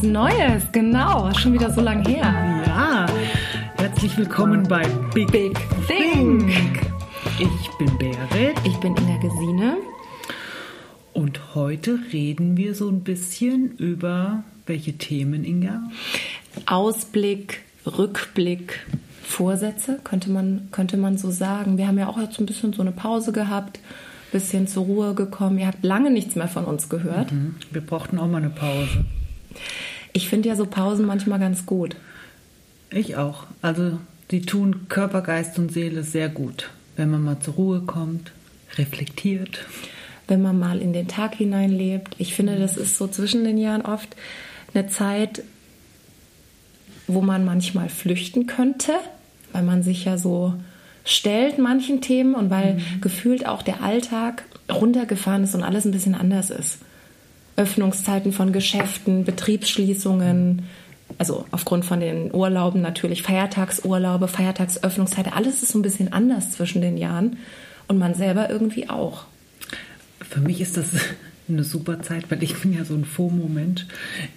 was Neues, genau. Schon wieder so lange her. Ja, herzlich willkommen bei Big, Big Think. Ich bin Berit Ich bin Inga Gesine. und heute reden wir so ein bisschen über welche Themen, Inga? Ausblick, Rückblick, Vorsätze, könnte man, könnte man so sagen. Wir haben ja auch jetzt ein bisschen so eine Pause gehabt, bisschen zur Ruhe gekommen. Ihr habt lange nichts mehr von uns gehört. Hm, Wir brauchten auch mal eine Pause. Ich finde ja so Pausen manchmal ganz gut. Ich auch. Also die tun Körper, Geist und Seele sehr gut, wenn man mal zur Ruhe kommt, reflektiert. wenn man mal in den Tag hineinlebt. Ich finde, das ist so zwischen den Jahren oft eine Zeit, wo man manchmal flüchten könnte, weil man sich ja so stellt manchen Themen und weil gefühlt auch der Alltag runtergefahren ist und alles ein bisschen anders ist. Öffnungszeiten von Geschäften, Betriebsschließungen, also aufgrund von den Urlauben natürlich, Feiertagsurlaube, Feiertagsöffnungszeiten, alles ist so ein bisschen anders zwischen den Jahren und man selber irgendwie auch. Für mich ist das eine super Zeit, weil ich bin ja so ein FOMO-Mensch.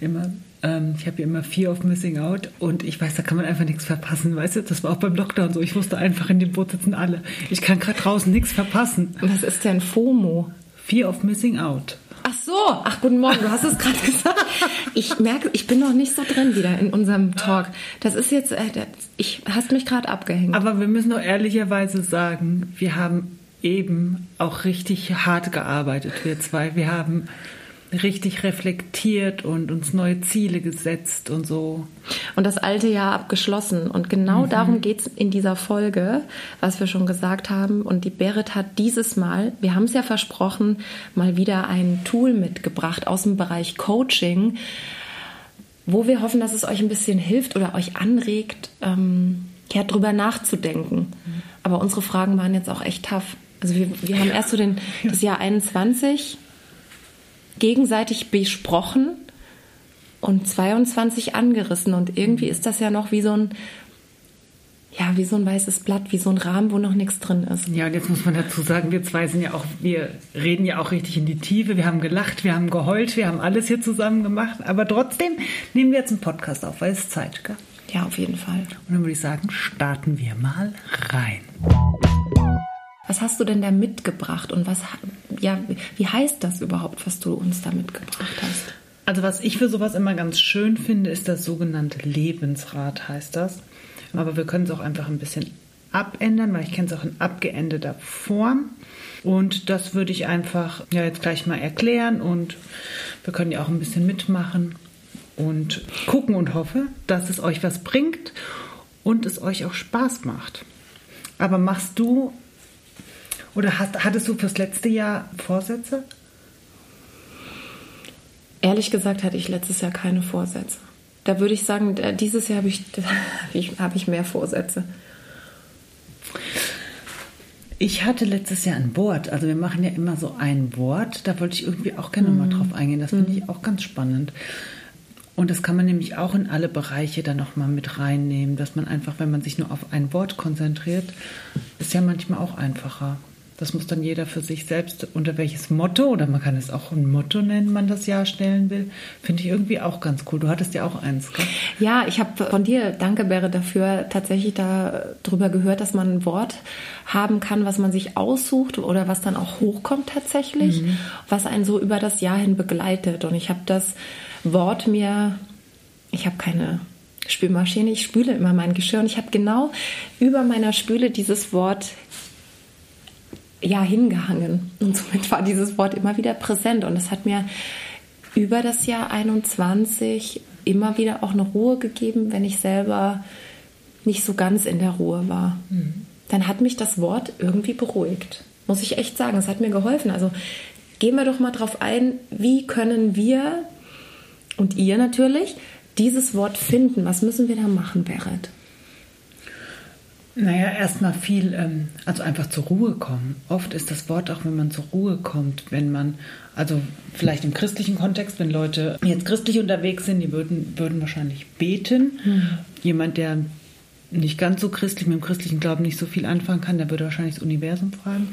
Immer, ähm, ich habe ja immer Fear of Missing Out und ich weiß, da kann man einfach nichts verpassen. Weißt du, das war auch beim Lockdown so. Ich wusste einfach, in dem Boot sitzen alle. Ich kann gerade draußen nichts verpassen. Was ist denn FOMO? Fear of Missing Out. Ach so, ach guten Morgen, du hast es gerade gesagt. Ich merke, ich bin noch nicht so drin wieder in unserem Talk. Das ist jetzt, äh, ich hast mich gerade abgehängt. Aber wir müssen doch ehrlicherweise sagen, wir haben eben auch richtig hart gearbeitet, wir zwei. Wir haben richtig reflektiert und uns neue Ziele gesetzt und so. Und das alte Jahr abgeschlossen. Und genau darum geht es in dieser Folge, was wir schon gesagt haben. Und die Berit hat dieses Mal, wir haben es ja versprochen, mal wieder ein Tool mitgebracht aus dem Bereich Coaching, wo wir hoffen, dass es euch ein bisschen hilft oder euch anregt, ähm, ja, drüber nachzudenken. Aber unsere Fragen waren jetzt auch echt tough. Also wir, wir haben erst so den, das Jahr 21 gegenseitig besprochen und 22 angerissen. Und irgendwie ist das ja noch wie so ein, ja, wie so ein weißes Blatt, wie so ein Rahmen, wo noch nichts drin ist. Ja, und jetzt muss man dazu sagen, wir zwei sind ja auch, wir reden ja auch richtig in die Tiefe. Wir haben gelacht, wir haben geheult, wir haben alles hier zusammen gemacht. Aber trotzdem nehmen wir jetzt einen Podcast auf, weil es Zeit, gell? Ja, auf jeden Fall. Und dann würde ich sagen, starten wir mal rein. Was hast du denn da mitgebracht und was, ja, wie heißt das überhaupt, was du uns da mitgebracht hast? Also was ich für sowas immer ganz schön finde, ist das sogenannte Lebensrad, heißt das. Aber wir können es auch einfach ein bisschen abändern, weil ich kenne es auch in abgeänderter Form. Und das würde ich einfach ja jetzt gleich mal erklären und wir können ja auch ein bisschen mitmachen und gucken und hoffe, dass es euch was bringt und es euch auch Spaß macht. Aber machst du oder hast, hattest du fürs letzte Jahr Vorsätze? Ehrlich gesagt hatte ich letztes Jahr keine Vorsätze. Da würde ich sagen, dieses Jahr habe ich, habe ich, mehr Vorsätze. Ich hatte letztes Jahr ein Wort. Also wir machen ja immer so ein Wort. Da wollte ich irgendwie auch gerne mal drauf eingehen. Das finde ich auch ganz spannend. Und das kann man nämlich auch in alle Bereiche dann nochmal mit reinnehmen, dass man einfach, wenn man sich nur auf ein Wort konzentriert, ist ja manchmal auch einfacher. Das muss dann jeder für sich selbst, unter welches Motto, oder man kann es auch ein Motto nennen, man das Jahr stellen will, finde ich irgendwie auch ganz cool. Du hattest ja auch eins, gell? Ja, ich habe von dir, danke Bäre dafür, tatsächlich darüber gehört, dass man ein Wort haben kann, was man sich aussucht oder was dann auch hochkommt tatsächlich, was einen so über das Jahr hin begleitet. Und ich habe das Wort mir, ich habe keine Spülmaschine, ich spüle immer mein Geschirr und ich habe genau über meiner Spüle dieses Wort ja hingehangen. Und somit war dieses Wort immer wieder präsent. Und es hat mir über das Jahr 21 immer wieder auch eine Ruhe gegeben, wenn ich selber nicht so ganz in der Ruhe war. Dann hat mich das Wort irgendwie beruhigt. Muss ich echt sagen, es hat mir geholfen. Also gehen wir doch mal drauf ein, wie können wir und ihr natürlich dieses Wort finden? Was müssen wir da machen, Berit? Naja, erstmal viel, ähm, also einfach zur Ruhe kommen. Oft ist das Wort auch, wenn man zur Ruhe kommt, wenn man, also vielleicht im christlichen Kontext, wenn Leute jetzt christlich unterwegs sind, die würden, würden wahrscheinlich beten. Jemand, der nicht ganz so christlich, mit dem christlichen Glauben nicht so viel anfangen kann, der würde wahrscheinlich das Universum fragen.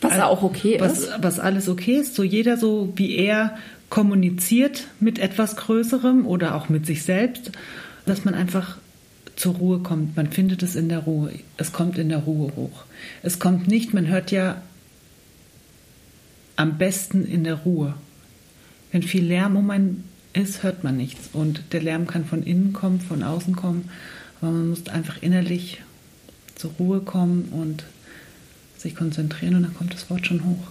Was ja auch okay was, ist. Was alles okay ist, so jeder so, wie er kommuniziert mit etwas Größerem oder auch mit sich selbst, dass man einfach zur Ruhe kommt. Man findet es in der Ruhe. Es kommt in der Ruhe hoch. Es kommt nicht, man hört ja am besten in der Ruhe. Wenn viel Lärm um einen ist, hört man nichts. Und der Lärm kann von innen kommen, von außen kommen. Aber man muss einfach innerlich zur Ruhe kommen und sich konzentrieren und dann kommt das Wort schon hoch.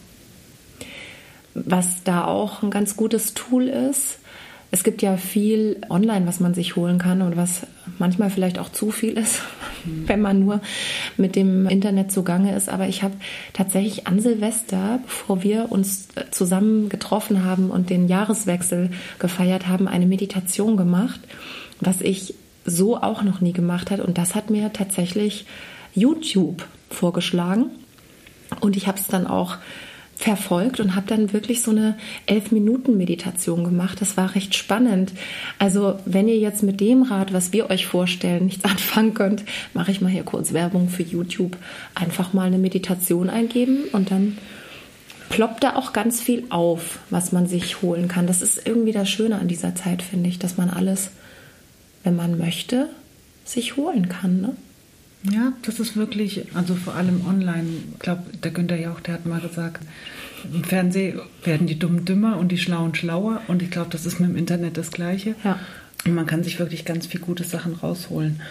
Was da auch ein ganz gutes Tool ist, es gibt ja viel online, was man sich holen kann und was manchmal vielleicht auch zu viel ist, wenn man nur mit dem Internet zugange ist. Aber ich habe tatsächlich an Silvester, bevor wir uns zusammen getroffen haben und den Jahreswechsel gefeiert haben, eine Meditation gemacht, was ich so auch noch nie gemacht habe. Und das hat mir tatsächlich YouTube vorgeschlagen. Und ich habe es dann auch verfolgt und habe dann wirklich so eine elf Minuten Meditation gemacht. Das war recht spannend. Also wenn ihr jetzt mit dem Rat, was wir euch vorstellen, nichts anfangen könnt, mache ich mal hier kurz Werbung für YouTube. Einfach mal eine Meditation eingeben und dann ploppt da auch ganz viel auf, was man sich holen kann. Das ist irgendwie das Schöne an dieser Zeit, finde ich, dass man alles, wenn man möchte, sich holen kann. Ne? Ja, das ist wirklich, also vor allem online. Ich glaube, der Günther Jauch, der hat mal gesagt, im Fernsehen werden die Dummen dümmer und die Schlauen schlauer. Und ich glaube, das ist mit dem Internet das Gleiche. Ja. Und man kann sich wirklich ganz viele gute Sachen rausholen.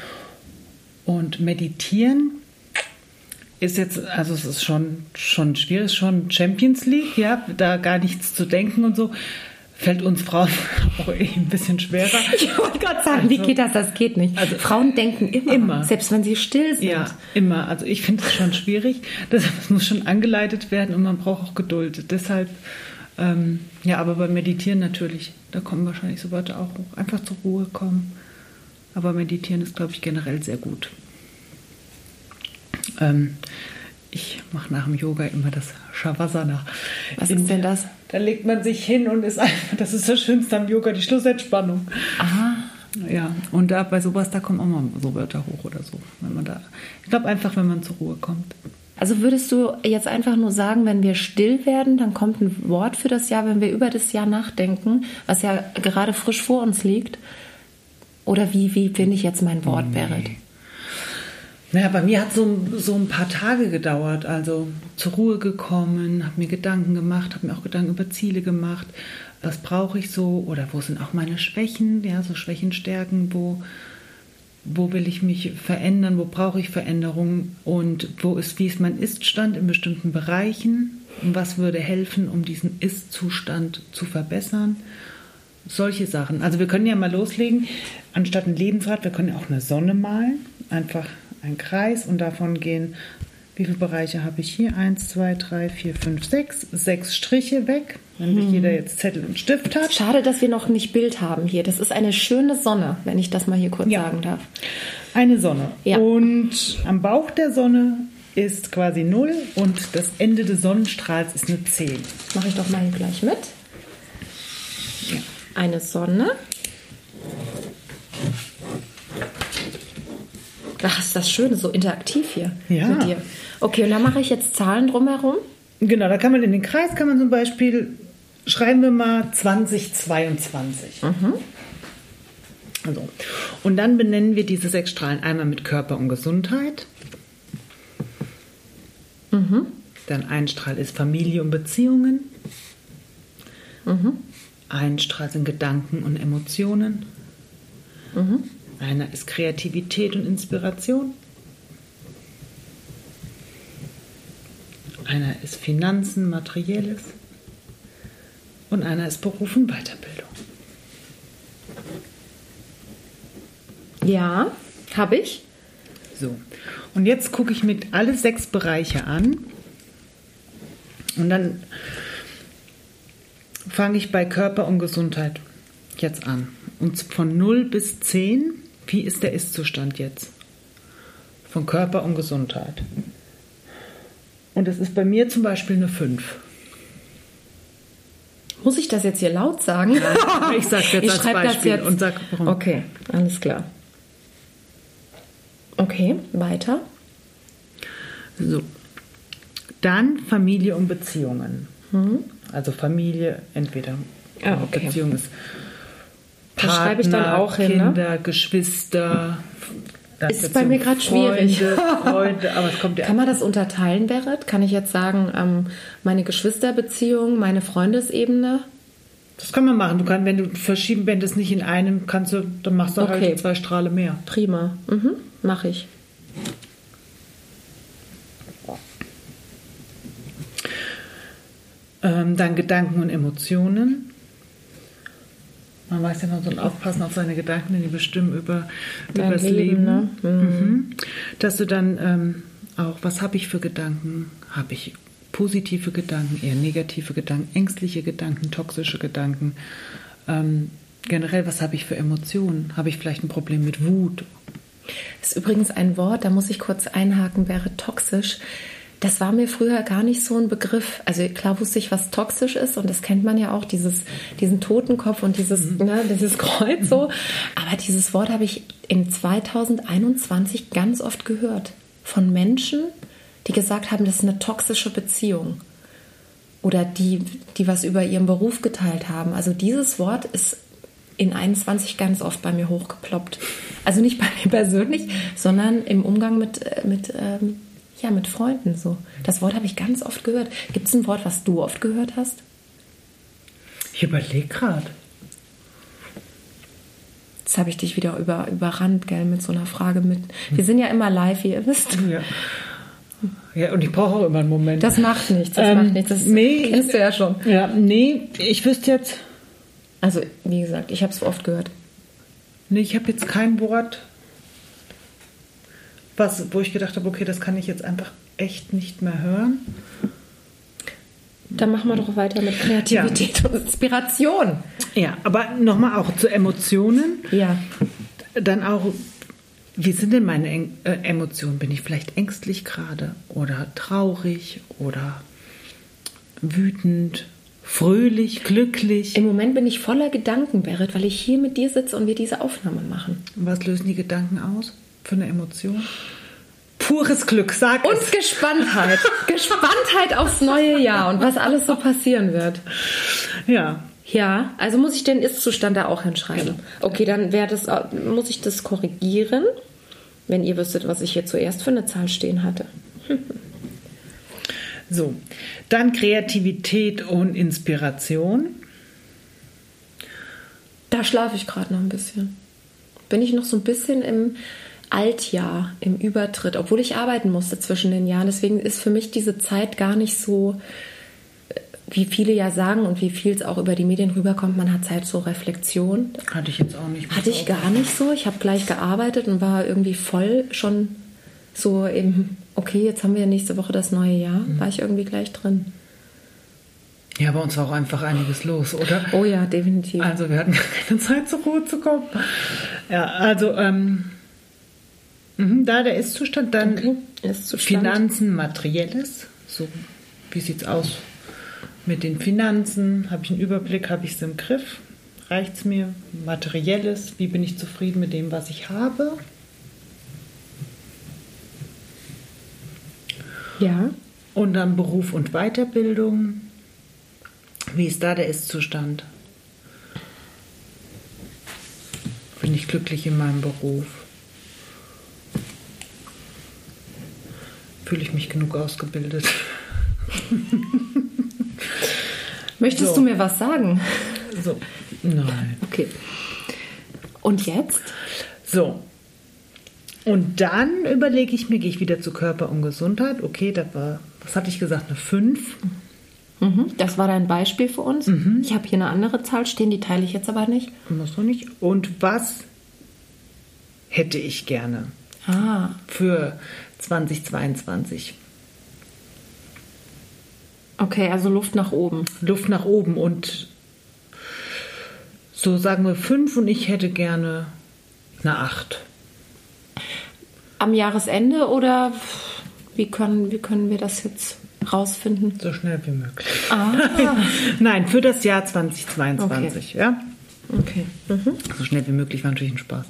Und meditieren ist jetzt, also es ist schon, schon schwierig, schon Champions League, ja, da gar nichts zu denken und so fällt uns Frauen auch eh ein bisschen schwerer. Ich wollte gerade sagen, also, wie geht das? Das geht nicht. Also Frauen denken immer, immer, selbst wenn sie still sind. Ja, immer. Also ich finde es schon schwierig. Das, das, muss schon angeleitet werden und man braucht auch Geduld. Deshalb, ähm, ja, aber beim Meditieren natürlich, da kommen wahrscheinlich so Worte auch hoch. Einfach zur Ruhe kommen. Aber Meditieren ist, glaube ich, generell sehr gut. Ähm, ich mache nach dem Yoga immer das Shavasana. Was ist denn das? Da legt man sich hin und ist einfach, das ist das Schönste am Yoga, die Schlussentspannung. Aha. Ja, und da bei sowas, da kommen auch mal so Wörter hoch oder so. Wenn man da, ich glaube einfach, wenn man zur Ruhe kommt. Also würdest du jetzt einfach nur sagen, wenn wir still werden, dann kommt ein Wort für das Jahr, wenn wir über das Jahr nachdenken, was ja gerade frisch vor uns liegt? Oder wie, wie finde ich jetzt mein Wort, nee. Berit? Naja, bei mir hat so, so ein paar Tage gedauert. Also zur Ruhe gekommen, habe mir Gedanken gemacht, habe mir auch Gedanken über Ziele gemacht. Was brauche ich so? Oder wo sind auch meine Schwächen? Ja, so Schwächen, Stärken, wo, wo will ich mich verändern? Wo brauche ich Veränderungen? Und wo ist, wie ist mein Ist-Stand in bestimmten Bereichen? Und was würde helfen, um diesen Ist-Zustand zu verbessern? Solche Sachen. Also wir können ja mal loslegen. Anstatt ein Lebensrad, wir können ja auch eine Sonne malen. Einfach ein Kreis und davon gehen, wie viele Bereiche habe ich hier? Eins, zwei, drei, vier, fünf, sechs. Sechs Striche weg, wenn hm. jeder jetzt Zettel und Stift hat. Schade, dass wir noch nicht Bild haben hier. Das ist eine schöne Sonne, wenn ich das mal hier kurz ja. sagen darf. Eine Sonne. Ja. Und am Bauch der Sonne ist quasi 0 und das Ende des Sonnenstrahls ist eine 10. Mache ich doch mal hier gleich mit. Ja. Eine Sonne. Ach, ist das schön, so interaktiv hier ja. mit dir. Okay, und da mache ich jetzt Zahlen drumherum. Genau, da kann man in den Kreis, kann man zum Beispiel, schreiben wir mal 2022. Mhm. Also, und dann benennen wir diese sechs Strahlen einmal mit Körper und Gesundheit. Mhm. Dann ein Strahl ist Familie und Beziehungen. Mhm. Ein Strahl sind Gedanken und Emotionen. Mhm. Einer ist Kreativität und Inspiration. Einer ist Finanzen, Materielles. Und einer ist Beruf und Weiterbildung. Ja, habe ich. So, und jetzt gucke ich mir alle sechs Bereiche an. Und dann fange ich bei Körper und Gesundheit jetzt an. Und von 0 bis 10 wie ist der Ist-Zustand jetzt? Von Körper und Gesundheit. Und das ist bei mir zum Beispiel eine 5. Muss ich das jetzt hier laut sagen? Ich sage jetzt ich als Beispiel jetzt. und sag warum. Okay, alles klar. Okay, weiter. So. Dann Familie und Beziehungen. Mhm. Also Familie, entweder Ah, okay. Beziehung ist Das schreibe ich dann Partner, auch hin, ne? Kinder, Geschwister. dann Ist bei mir gerade schwierig. Freunde, aber es kommt ja Kann man das unterteilen, Berit? Kann ich jetzt sagen, ähm, meine Geschwisterbeziehung, meine Freundesebene? Das kann man machen. Du kannst, wenn du verschieben, wenn das nicht in einem, kannst du, dann machst du Okay. halt zwei Strahle mehr. Prima. Mhm, mache ich. Ähm, dann Gedanken und Emotionen. Man weiß ja, man soll aufpassen auf seine Gedanken, denn die bestimmen über, Dein über das Leben, Leben. ne? Mhm. Dass du dann ähm, auch, was habe ich für Gedanken? Habe ich positive Gedanken, eher negative Gedanken, ängstliche Gedanken, toxische Gedanken? Ähm, generell, was habe ich für Emotionen? Habe ich vielleicht ein Problem mit Wut? Das ist übrigens ein Wort, da muss ich kurz einhaken, wäre toxisch. Das war mir früher gar nicht so ein Begriff. Also klar wusste ich, was toxisch ist und das kennt man ja auch, dieses, diesen Totenkopf und dieses, ne, dieses Kreuz so. Aber dieses Wort habe ich in 2021 ganz oft gehört von Menschen, die gesagt haben, das ist eine toxische Beziehung. Oder die, die was über ihren Beruf geteilt haben. Also dieses Wort ist in 21 ganz oft bei mir hochgeploppt. Also nicht bei mir persönlich, sondern im Umgang mit, äh, mit, ähm, ja, mit Freunden so. Das Wort habe ich ganz oft gehört. Gibt es ein Wort, was du oft gehört hast? Ich überlege gerade. Jetzt habe ich dich wieder über, überrannt, gell, mit so einer Frage mit. Wir sind ja immer live, wie ihr wisst. Ja. ja, und ich brauche auch immer einen Moment. Das macht nichts, das Ähm, macht nichts. Das nee, kennst du ja schon. Ja, nee, ich wüsste jetzt, Also, wie gesagt, ich habe es oft gehört. nee, ich habe jetzt kein Wort, was, wo ich gedacht habe, okay, das kann ich jetzt einfach echt nicht mehr hören. Dann machen wir doch weiter mit Kreativität und Inspiration. Ja, aber nochmal auch zu Emotionen. Ja. Dann auch, wie sind denn meine Eng äh, Emotionen? Bin ich vielleicht ängstlich gerade oder traurig oder wütend, fröhlich, glücklich? Im Moment bin ich voller Gedanken, Berit, weil ich hier mit dir sitze und wir diese Aufnahme machen. Was lösen die Gedanken aus für eine Emotion? Pures Glück, sag Und es. Gespanntheit. Gespanntheit aufs neue Jahr und was alles so passieren wird. Ja, Ja, also muss ich den Ist-Zustand da auch hinschreiben. Okay, dann wäre das, muss ich das korrigieren, wenn ihr wüsstet, was ich hier zuerst für eine Zahl stehen hatte. So, dann Kreativität und Inspiration. Da schlafe ich gerade noch ein bisschen. Bin ich noch so ein bisschen im Altjahr, im Übertritt, obwohl ich arbeiten musste zwischen den Jahren. Deswegen ist für mich diese Zeit gar nicht so, äh, wie viele ja sagen und wie viel es auch über die Medien rüberkommt, man hat Zeit zur Reflexion. Hatte ich jetzt auch nicht. Hatte ich gar nicht so. Ich habe gleich gearbeitet und war irgendwie voll schon so im, okay, jetzt haben wir nächste Woche das neue Jahr, war ich irgendwie gleich drin. Ja, bei uns war auch einfach einiges los, oder? Oh ja, definitiv. Also wir hatten gar keine Zeit zur Ruhe zu kommen. Ja, also ähm, mhm, da der Ist-Zustand, dann Okay, Ist-Zustand. Finanzen, Materielles. So, wie sieht's aus mit den Finanzen? Habe ich einen Überblick? Habe ich es im Griff? Reicht's mir? Materielles, wie bin ich zufrieden mit dem, was ich habe? Ja. Und dann Beruf und Weiterbildung. Wie ist da der Ist-Zustand? Bin ich glücklich in meinem Beruf? Fühle ich mich genug ausgebildet? Möchtest So. du mir was sagen? So, nein. Okay. Und jetzt? So. Und dann überlege ich mir, gehe ich wieder zu Körper und Gesundheit. Okay, das war, was hatte ich gesagt, eine 5. Mhm, das war dein Beispiel für uns. Ich habe hier eine andere Zahl stehen, die teile ich jetzt aber nicht. Muss noch nicht. Und was hätte ich gerne Ah, für 2022? okay, also Luft nach oben. Luft nach oben und so sagen wir 5 und ich hätte gerne eine 8. Am Jahresende oder wie können, wie können wir das jetzt rausfinden? So schnell wie möglich. Ah, Nein, für das Jahr 2022, ja? Okay. Mhm. So schnell wie möglich war natürlich ein Spaß.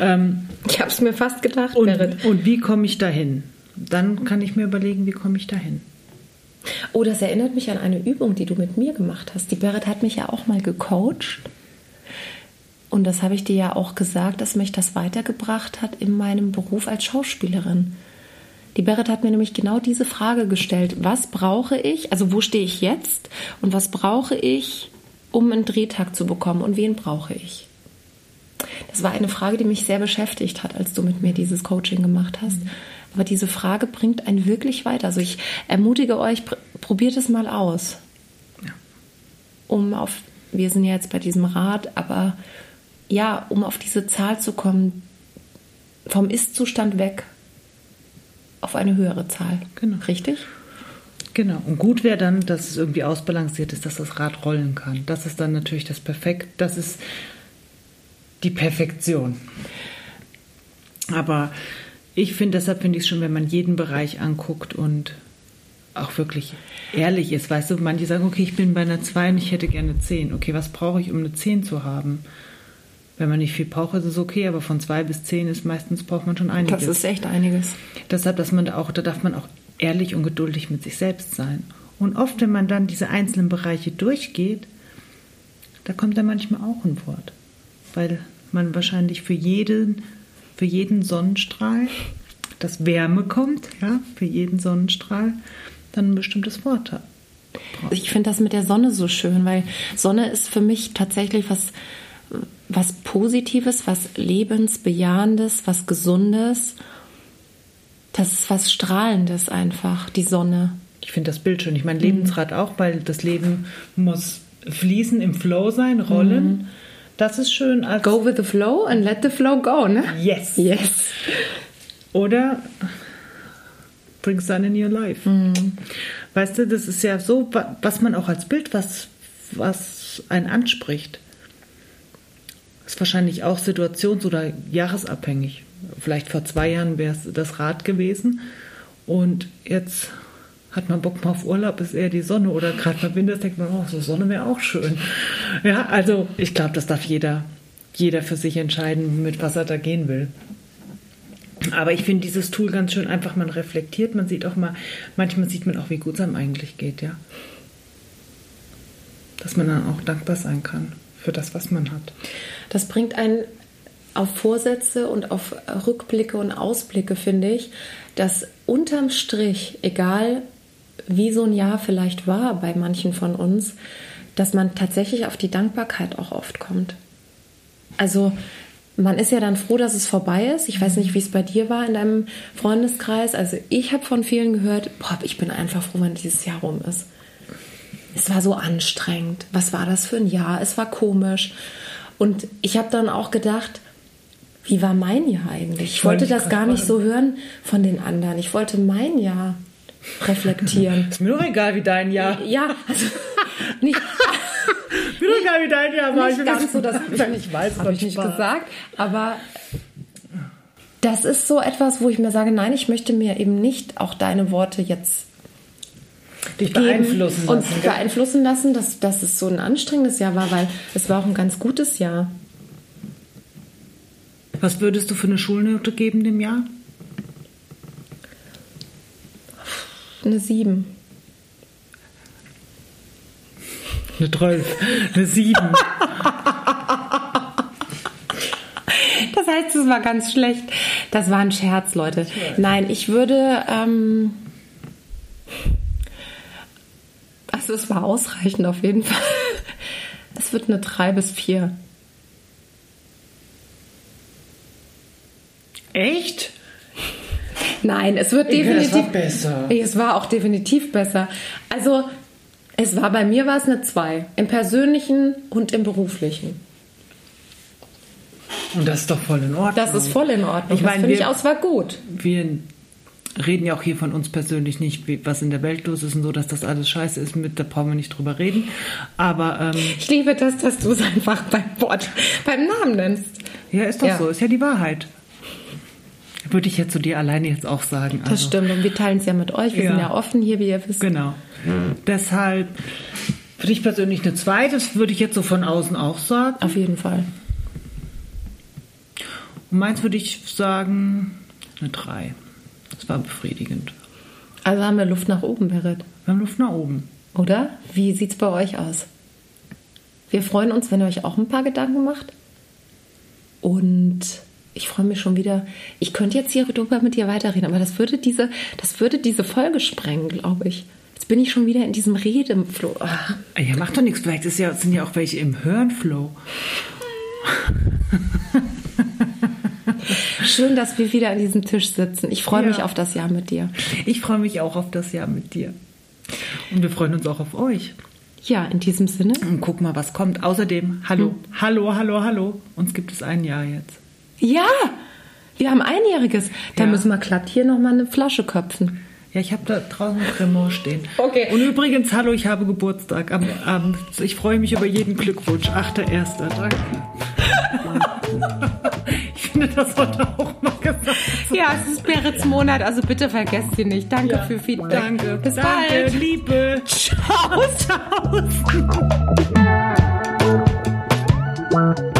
Ähm, Ich habe es mir fast gedacht, Berit. und, und wie komme ich dahin? Dann kann ich mir überlegen, wie komme ich dahin. Oh, das erinnert mich an eine Übung, die du mit mir gemacht hast. Die Berit hat mich ja auch mal gecoacht. Und das habe ich dir ja auch gesagt, dass mich das weitergebracht hat in meinem Beruf als Schauspielerin. Die Berit hat mir nämlich genau diese Frage gestellt. Was brauche ich? Also wo stehe ich jetzt? Und was brauche ich, um einen Drehtag zu bekommen? Und wen brauche ich? Das war eine Frage, die mich sehr beschäftigt hat, als du mit mir dieses Coaching gemacht hast. Aber diese Frage bringt einen wirklich weiter. Also ich ermutige euch, probiert es mal aus. Ja. Um auf, wir sind ja jetzt bei diesem Rat, aber ja, um auf diese Zahl zu kommen, vom Ist-Zustand weg auf eine höhere Zahl. Genau. Richtig? Genau. Und gut wäre dann, dass es irgendwie ausbalanciert ist, dass das Rad rollen kann. Das ist dann natürlich das Perfekt, das ist die Perfektion. Aber ich finde, deshalb finde ich es schon, wenn man jeden Bereich anguckt und auch wirklich ehrlich ist. Weißt du, manche sagen, okay, ich bin bei einer 2 und ich hätte gerne 10. Okay, was brauche ich, um eine 10 zu haben? Wenn man nicht viel braucht, ist es okay, aber von 2 bis 10 ist meistens braucht man schon einiges. Das ist echt einiges. Deshalb, dass man da auch, da darf man auch ehrlich und geduldig mit sich selbst sein. Und oft, wenn man dann diese einzelnen Bereiche durchgeht, da kommt dann manchmal auch ein Wort. Weil man wahrscheinlich für jeden für jeden Sonnenstrahl, das Wärme kommt, ja, für jeden Sonnenstrahl dann ein bestimmtes Wort hat. Ich finde das mit der Sonne so schön, weil Sonne ist für mich tatsächlich was, was Positives, was Lebensbejahendes, was Gesundes. Das ist was Strahlendes einfach, die Sonne. Ich finde das Bild schön. Ich meine, Lebensrad mhm. auch, weil das Leben muss fließen, im Flow sein, rollen. Mhm. Das ist schön. Go with the flow and let the flow go, ne? Yes. Yes. Oder bring sun in your life. Mhm. Weißt du, das ist ja so, was man auch als Bild, was, was einen anspricht. Ist wahrscheinlich auch situations- oder jahresabhängig. Vielleicht vor zwei Jahren wäre es das Rad gewesen. Und jetzt hat man Bock mal auf Urlaub, ist eher die Sonne oder gerade mal Winter denkt man, oh, so Sonne wäre auch schön. Ja, also ich glaube, das darf jeder, jeder für sich entscheiden, mit was er da gehen will. Aber ich finde dieses Tool ganz schön einfach, man reflektiert, man sieht auch mal, manchmal sieht man auch, wie gut es einem eigentlich geht, ja. Dass man dann auch dankbar sein kann für das, was man hat. Das bringt einen auf Vorsätze und auf Rückblicke und Ausblicke, finde ich, dass unterm Strich, egal wie so ein Jahr vielleicht war bei manchen von uns, dass man tatsächlich auf die Dankbarkeit auch oft kommt. Also man ist ja dann froh, dass es vorbei ist. Ich weiß nicht, wie es bei dir war in deinem Freundeskreis. Also ich habe von vielen gehört, boah, ich bin einfach froh, wenn dieses Jahr rum ist. Es war so anstrengend. Was war das für ein Jahr? Es war komisch. Und ich habe dann auch gedacht, wie war mein Jahr eigentlich? Ich wollte das gar nicht so hören von den anderen. Ich wollte mein Jahr reflektieren. Ist mir doch egal, wie dein Jahr. Ja, also nicht. mir doch egal, wie dein Jahr war. Nicht ganz so, das ich nicht weiß, habe ich nicht Spaß. gesagt. Aber das ist so etwas, wo ich mir sage, nein, ich möchte mir eben nicht auch deine Worte jetzt dich beeinflussen lassen. Und beeinflussen lassen, dass, dass es so ein anstrengendes Jahr war, weil es war auch ein ganz gutes Jahr. Was würdest du für eine Schulnote geben dem Jahr? Eine 7. Eine 12. Eine 7. Das heißt, es war ganz schlecht. Das war ein Scherz, Leute. Nein, ich würde. Ähm, also, es war ausreichend auf jeden Fall. Es wird eine 3 bis 4. Echt? Nein, es wird definitiv es war besser. Es war auch definitiv besser. Also es war bei mir war es eine 2 im persönlichen und im beruflichen. Und das ist doch voll in Ordnung. Das ist voll in Ordnung. Ich meine, finde ich aus war gut. Wir reden ja auch hier von uns persönlich nicht, was in der Welt los ist und so, dass das alles scheiße ist. Mit, da brauchen wir nicht drüber reden. Aber ähm, ich liebe das, dass du es einfach beim Wort, beim Namen nennst. Ja, ist doch ja. so. Ist ja die Wahrheit. Würde ich ja zu dir alleine jetzt auch sagen. Das also. stimmt und wir teilen es ja mit euch. Wir ja. sind ja offen hier, wie ihr wisst. Genau. Mhm. Deshalb für dich persönlich eine 2, das würde ich jetzt so von außen auch sagen. Auf jeden Fall. Und meins würde ich sagen eine 3. Das war befriedigend. Also haben wir Luft nach oben, Berit. Wir haben Luft nach oben. Oder? Wie sieht's bei euch aus? Wir freuen uns, wenn ihr euch auch ein paar Gedanken macht. Und ich freue mich schon wieder. Ich könnte jetzt hier drüber mit dir weiterreden, aber das würde diese, das würde diese Folge sprengen, glaube ich. Jetzt bin ich schon wieder in diesem Redeflow. Ah. Ja, macht doch nichts. Vielleicht ist ja, sind ja auch welche im Hörenflow. Schön, dass wir wieder an diesem Tisch sitzen. Ich freue Ja. mich auf das Jahr mit dir. Ich freue mich auch auf das Jahr mit dir. Und wir freuen uns auch auf euch. Ja, in diesem Sinne. Und guck mal, was kommt. Außerdem, hallo, hallo, hallo, hallo. Uns gibt es ein Jahr jetzt. Ja, wir haben einjähriges. Da Ja. müssen wir glatt hier nochmal eine Flasche köpfen. Ja, ich habe da draußen ein Cremant stehen. Okay. Und übrigens, hallo, ich habe Geburtstag am Abend. Ich freue mich über jeden Glückwunsch. 8.1. Danke. ich finde, das sollte auch mal gesagt sein. Ja, es ist Berits Monat, also bitte vergesst sie nicht. Danke für Feedback. Danke. Bis Danke, bald. Liebe. Ciao. Ciao.